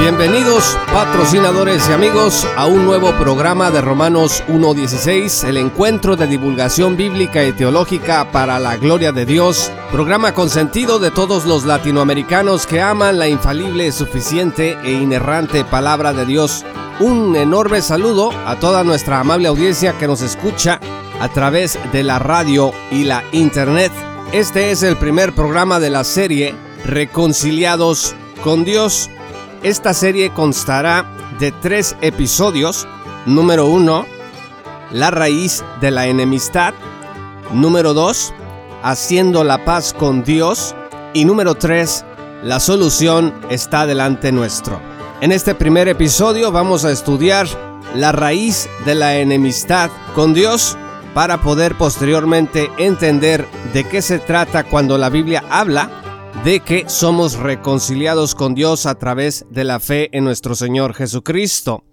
Bienvenidos patrocinadores y amigos a un nuevo programa de Romanos 1.16, el encuentro de divulgación bíblica y teológica para la gloria de Dios, programa consentido de todos los latinoamericanos que aman la infalible, suficiente e inerrante palabra de Dios. Un enorme saludo a toda nuestra amable audiencia que nos escucha a través de la radio y la internet. Este es el primer programa de la serie Reconciliados con Dios esta serie constará de tres episodios. Número uno, la raíz de la enemistad. Número dos, haciendo la paz con Dios. Y número tres, la solución está delante nuestro. En este primer episodio vamos a estudiar la raíz de la enemistad con Dios para poder posteriormente entender de qué se trata cuando la Biblia habla de que somos reconciliados con Dios a través de la fe en nuestro Señor Jesucristo.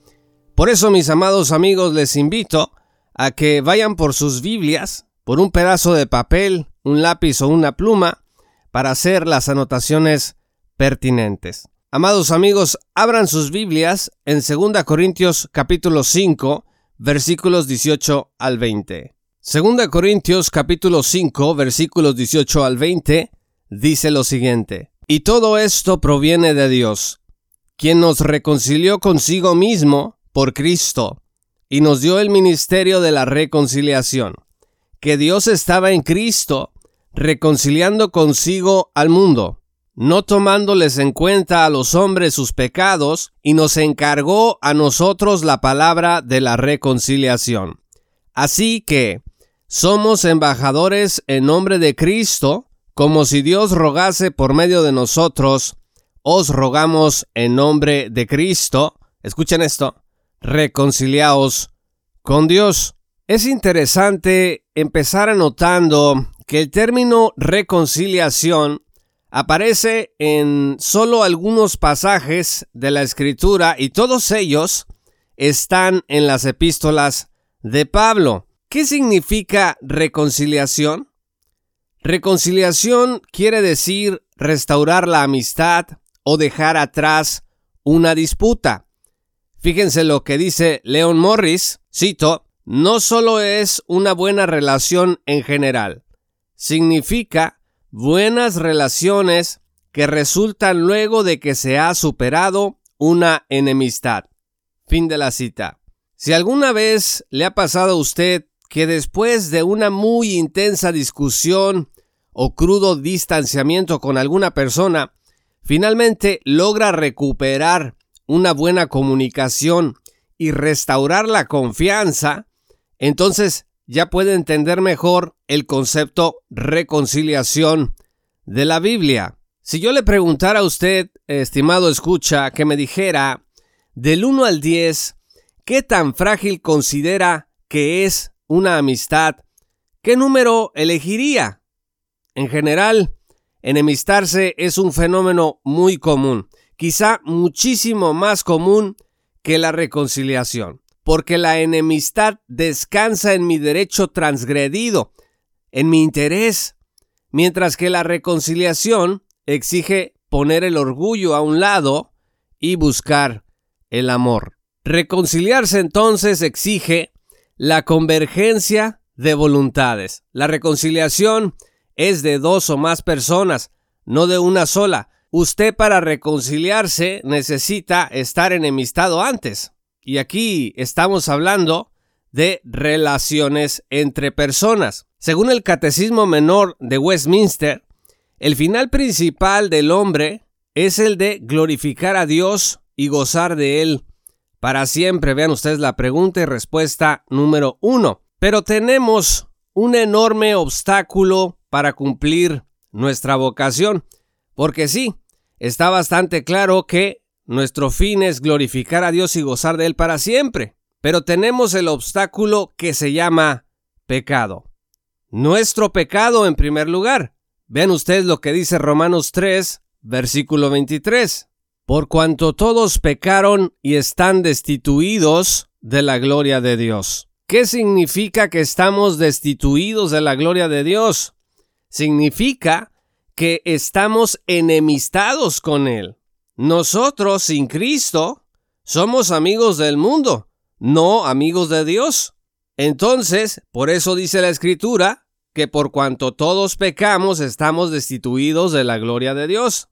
Por eso, mis amados amigos, les invito a que vayan por sus Biblias, por un pedazo de papel, un lápiz o una pluma, para hacer las anotaciones pertinentes. Amados amigos, abran sus Biblias en 2 Corintios capítulo 5, versículos 18 al 20. 2 Corintios capítulo 5, versículos 18 al 20 dice lo siguiente, y todo esto proviene de Dios, quien nos reconcilió consigo mismo por Cristo, y nos dio el ministerio de la reconciliación, que Dios estaba en Cristo, reconciliando consigo al mundo, no tomándoles en cuenta a los hombres sus pecados, y nos encargó a nosotros la palabra de la reconciliación. Así que somos embajadores en nombre de Cristo, como si Dios rogase por medio de nosotros, os rogamos en nombre de Cristo, escuchen esto, reconciliaos con Dios. Es interesante empezar anotando que el término reconciliación aparece en solo algunos pasajes de la escritura y todos ellos están en las epístolas de Pablo. ¿Qué significa reconciliación? Reconciliación quiere decir restaurar la amistad o dejar atrás una disputa. Fíjense lo que dice Leon Morris, cito, no solo es una buena relación en general, significa buenas relaciones que resultan luego de que se ha superado una enemistad. Fin de la cita. Si alguna vez le ha pasado a usted que después de una muy intensa discusión o crudo distanciamiento con alguna persona, finalmente logra recuperar una buena comunicación y restaurar la confianza, entonces ya puede entender mejor el concepto reconciliación de la Biblia. Si yo le preguntara a usted, estimado escucha, que me dijera del 1 al 10, ¿qué tan frágil considera que es una amistad, ¿qué número elegiría? En general, enemistarse es un fenómeno muy común, quizá muchísimo más común que la reconciliación, porque la enemistad descansa en mi derecho transgredido, en mi interés, mientras que la reconciliación exige poner el orgullo a un lado y buscar el amor. Reconciliarse entonces exige la convergencia de voluntades. La reconciliación es de dos o más personas, no de una sola. Usted para reconciliarse necesita estar enemistado antes. Y aquí estamos hablando de relaciones entre personas. Según el Catecismo Menor de Westminster, el final principal del hombre es el de glorificar a Dios y gozar de Él para siempre. Vean ustedes la pregunta y respuesta número uno. Pero tenemos un enorme obstáculo para cumplir nuestra vocación, porque sí, está bastante claro que nuestro fin es glorificar a Dios y gozar de Él para siempre, pero tenemos el obstáculo que se llama pecado. nuestro pecado en primer lugar. Vean ustedes lo que dice Romanos 3, versículo 23. Por cuanto todos pecaron y están destituidos de la gloria de Dios. ¿Qué significa que estamos destituidos de la gloria de Dios? Significa que estamos enemistados con Él. Nosotros, sin Cristo, somos amigos del mundo, no amigos de Dios. Entonces, por eso dice la Escritura, que por cuanto todos pecamos estamos destituidos de la gloria de Dios.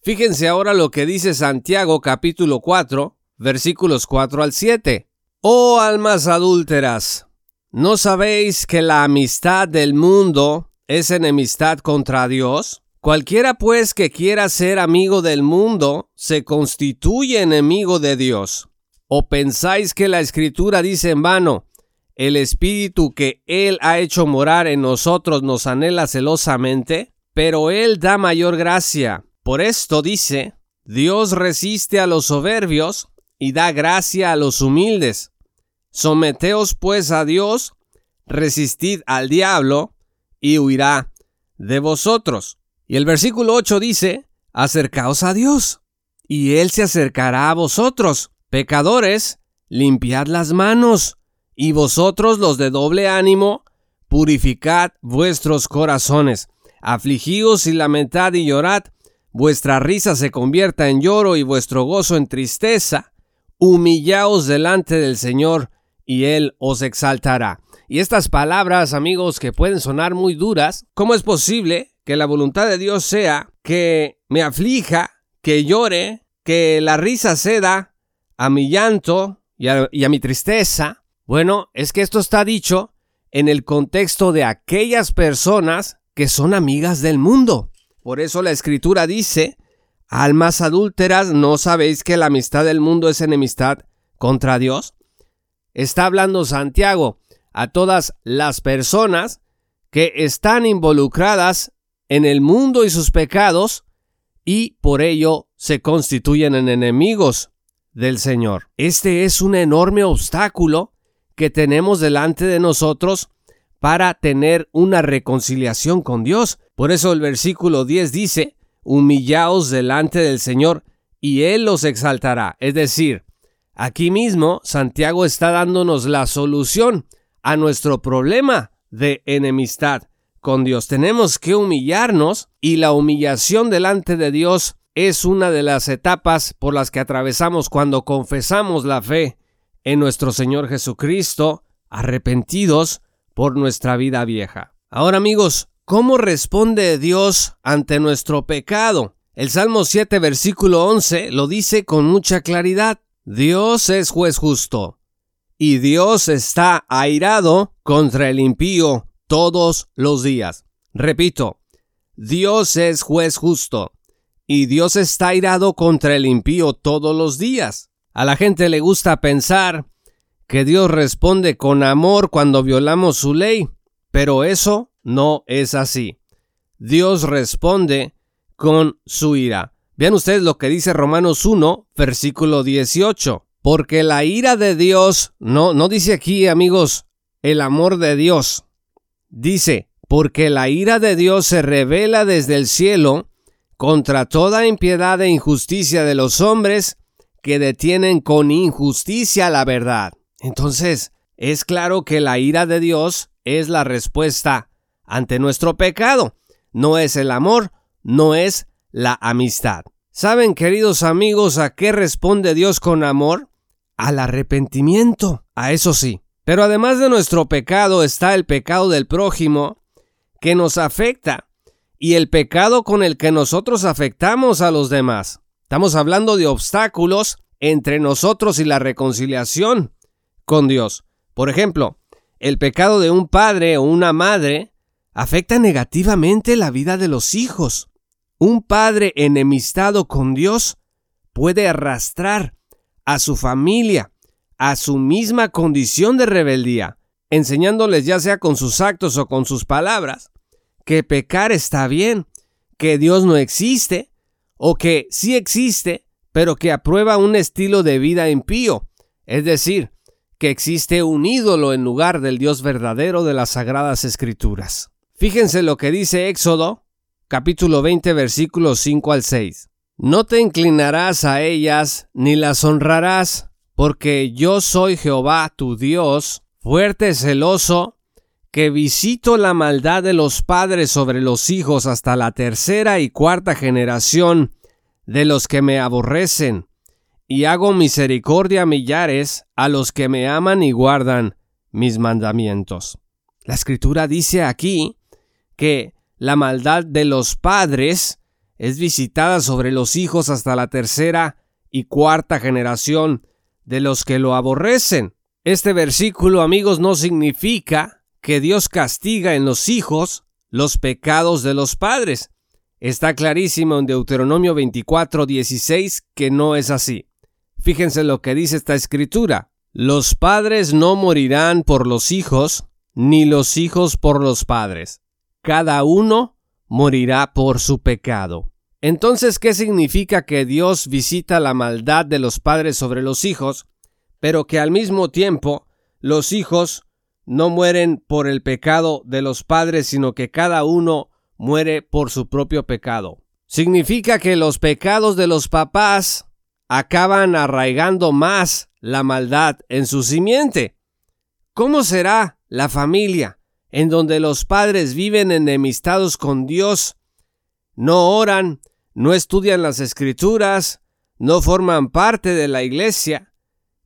Fíjense ahora lo que dice Santiago capítulo 4, versículos 4 al 7. Oh almas adúlteras, ¿no sabéis que la amistad del mundo es enemistad contra Dios? Cualquiera pues que quiera ser amigo del mundo se constituye enemigo de Dios. ¿O pensáis que la escritura dice en vano, el espíritu que Él ha hecho morar en nosotros nos anhela celosamente, pero Él da mayor gracia. Por esto dice, Dios resiste a los soberbios y da gracia a los humildes. Someteos pues a Dios, resistid al diablo, y huirá de vosotros. Y el versículo 8 dice, acercaos a Dios, y Él se acercará a vosotros. Pecadores, limpiad las manos y vosotros los de doble ánimo, purificad vuestros corazones, afligíos y lamentad y llorad, vuestra risa se convierta en lloro y vuestro gozo en tristeza, humillaos delante del Señor, y Él os exaltará. Y estas palabras, amigos, que pueden sonar muy duras, ¿cómo es posible que la voluntad de Dios sea que me aflija, que llore, que la risa ceda a mi llanto y a, y a mi tristeza? Bueno, es que esto está dicho en el contexto de aquellas personas que son amigas del mundo. Por eso la escritura dice, almas adúlteras, ¿no sabéis que la amistad del mundo es enemistad contra Dios? Está hablando Santiago a todas las personas que están involucradas en el mundo y sus pecados y por ello se constituyen en enemigos del Señor. Este es un enorme obstáculo que tenemos delante de nosotros para tener una reconciliación con Dios. Por eso el versículo 10 dice, humillaos delante del Señor y Él los exaltará. Es decir, aquí mismo Santiago está dándonos la solución a nuestro problema de enemistad con Dios. Tenemos que humillarnos y la humillación delante de Dios es una de las etapas por las que atravesamos cuando confesamos la fe en nuestro Señor Jesucristo, arrepentidos por nuestra vida vieja. Ahora amigos, ¿cómo responde Dios ante nuestro pecado? El Salmo 7 versículo 11 lo dice con mucha claridad. Dios es juez justo y Dios está airado contra el impío todos los días. Repito, Dios es juez justo y Dios está airado contra el impío todos los días. A la gente le gusta pensar que Dios responde con amor cuando violamos su ley, pero eso no es así. Dios responde con su ira. Vean ustedes lo que dice Romanos 1, versículo 18. Porque la ira de Dios, no, no dice aquí, amigos, el amor de Dios. Dice, porque la ira de Dios se revela desde el cielo contra toda impiedad e injusticia de los hombres que detienen con injusticia la verdad. Entonces, es claro que la ira de Dios es la respuesta ante nuestro pecado. No es el amor, no es la amistad. ¿Saben, queridos amigos, a qué responde Dios con amor? Al arrepentimiento, a eso sí. Pero además de nuestro pecado está el pecado del prójimo, que nos afecta, y el pecado con el que nosotros afectamos a los demás. Estamos hablando de obstáculos entre nosotros y la reconciliación con Dios. Por ejemplo, el pecado de un padre o una madre afecta negativamente la vida de los hijos. Un padre enemistado con Dios puede arrastrar a su familia a su misma condición de rebeldía, enseñándoles ya sea con sus actos o con sus palabras que pecar está bien, que Dios no existe o que sí existe, pero que aprueba un estilo de vida impío, es decir, que existe un ídolo en lugar del Dios verdadero de las Sagradas Escrituras. Fíjense lo que dice Éxodo, capítulo 20, versículos 5 al 6. No te inclinarás a ellas ni las honrarás, porque yo soy Jehová tu Dios, fuerte, celoso, que visito la maldad de los padres sobre los hijos hasta la tercera y cuarta generación de los que me aborrecen, y hago misericordia a millares a los que me aman y guardan mis mandamientos. La escritura dice aquí que la maldad de los padres es visitada sobre los hijos hasta la tercera y cuarta generación de los que lo aborrecen. Este versículo, amigos, no significa que Dios castiga en los hijos los pecados de los padres. Está clarísimo en Deuteronomio 24, 16 que no es así. Fíjense lo que dice esta escritura. Los padres no morirán por los hijos, ni los hijos por los padres. Cada uno morirá por su pecado. Entonces, ¿qué significa que Dios visita la maldad de los padres sobre los hijos, pero que al mismo tiempo los hijos no mueren por el pecado de los padres, sino que cada uno muere por su propio pecado? Significa que los pecados de los papás acaban arraigando más la maldad en su simiente. ¿Cómo será la familia en donde los padres viven enemistados con Dios, no oran, no estudian las escrituras, no forman parte de la iglesia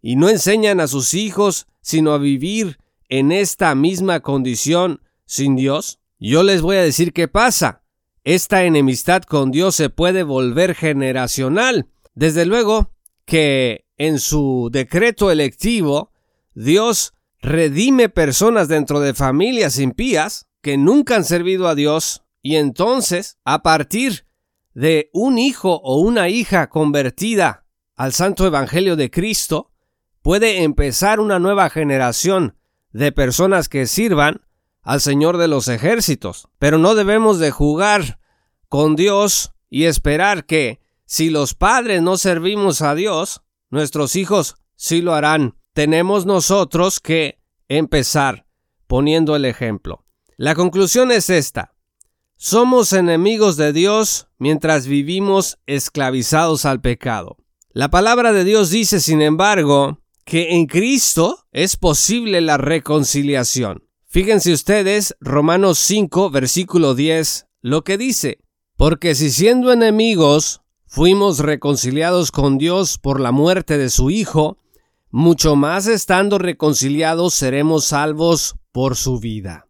y no enseñan a sus hijos sino a vivir en esta misma condición sin Dios? Yo les voy a decir qué pasa. Esta enemistad con Dios se puede volver generacional desde luego que en su decreto electivo, Dios redime personas dentro de familias impías que nunca han servido a Dios y entonces, a partir de un hijo o una hija convertida al santo evangelio de Cristo, puede empezar una nueva generación de personas que sirvan al Señor de los ejércitos. Pero no debemos de jugar con Dios y esperar que si los padres no servimos a Dios, nuestros hijos sí lo harán. Tenemos nosotros que empezar poniendo el ejemplo. La conclusión es esta. Somos enemigos de Dios mientras vivimos esclavizados al pecado. La palabra de Dios dice, sin embargo, que en Cristo es posible la reconciliación. Fíjense ustedes, Romanos 5, versículo 10, lo que dice, porque si siendo enemigos fuimos reconciliados con Dios por la muerte de su Hijo, mucho más estando reconciliados seremos salvos por su vida.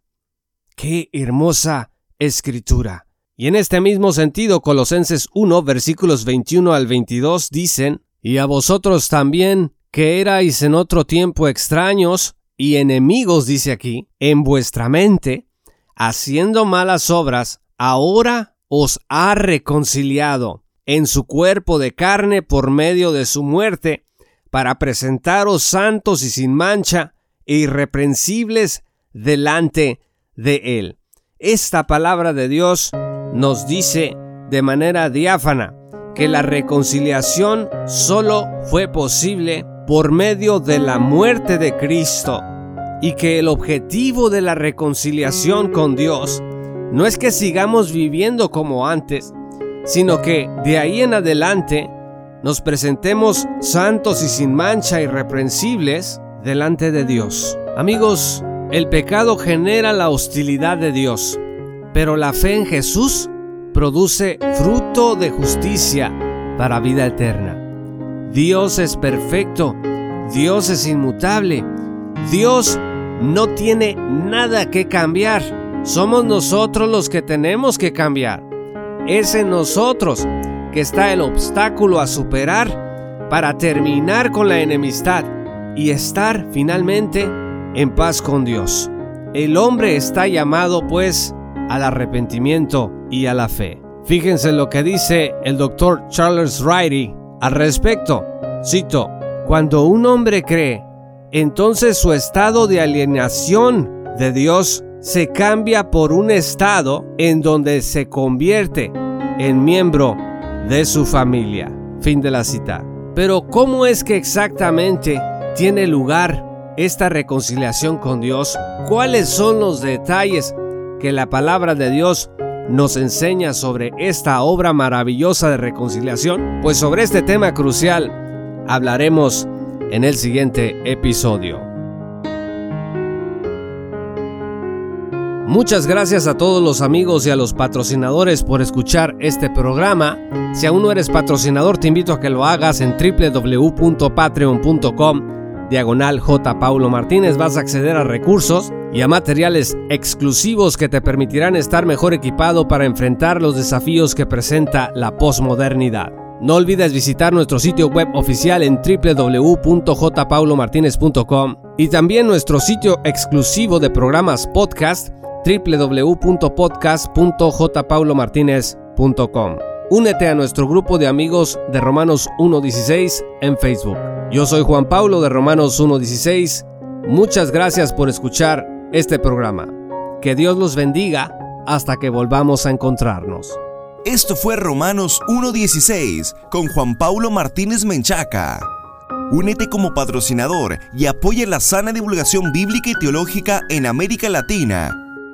¡Qué hermosa escritura! Y en este mismo sentido, Colosenses 1, versículos 21 al 22 dicen, Y a vosotros también, que erais en otro tiempo extraños y enemigos, dice aquí, en vuestra mente, haciendo malas obras, ahora os ha reconciliado en su cuerpo de carne por medio de su muerte, para presentaros santos y sin mancha e irreprensibles delante de Él. Esta palabra de Dios nos dice de manera diáfana que la reconciliación solo fue posible por medio de la muerte de Cristo y que el objetivo de la reconciliación con Dios no es que sigamos viviendo como antes, sino que de ahí en adelante nos presentemos santos y sin mancha irreprensibles delante de Dios. Amigos, el pecado genera la hostilidad de Dios, pero la fe en Jesús produce fruto de justicia para vida eterna. Dios es perfecto, Dios es inmutable, Dios no tiene nada que cambiar, somos nosotros los que tenemos que cambiar. Es en nosotros que está el obstáculo a superar para terminar con la enemistad y estar finalmente en paz con Dios. El hombre está llamado pues al arrepentimiento y a la fe. Fíjense lo que dice el doctor Charles Riley al respecto. Cito, cuando un hombre cree, entonces su estado de alienación de Dios se cambia por un estado en donde se convierte en miembro de su familia. Fin de la cita. Pero ¿cómo es que exactamente tiene lugar esta reconciliación con Dios? ¿Cuáles son los detalles que la palabra de Dios nos enseña sobre esta obra maravillosa de reconciliación? Pues sobre este tema crucial hablaremos en el siguiente episodio. Muchas gracias a todos los amigos y a los patrocinadores por escuchar este programa. Si aún no eres patrocinador, te invito a que lo hagas en www.patreon.com diagonal J. Paulo Martínez. Vas a acceder a recursos y a materiales exclusivos que te permitirán estar mejor equipado para enfrentar los desafíos que presenta la posmodernidad. No olvides visitar nuestro sitio web oficial en www.jpaulomartinez.com y también nuestro sitio exclusivo de programas podcast www.podcast.jpaulomartinez.com. Únete a nuestro grupo de amigos de Romanos 1.16 en Facebook. Yo soy Juan Pablo de Romanos 1.16. Muchas gracias por escuchar este programa. Que Dios los bendiga hasta que volvamos a encontrarnos. Esto fue Romanos 1.16 con Juan Pablo Martínez Menchaca. Únete como patrocinador y apoya la sana divulgación bíblica y teológica en América Latina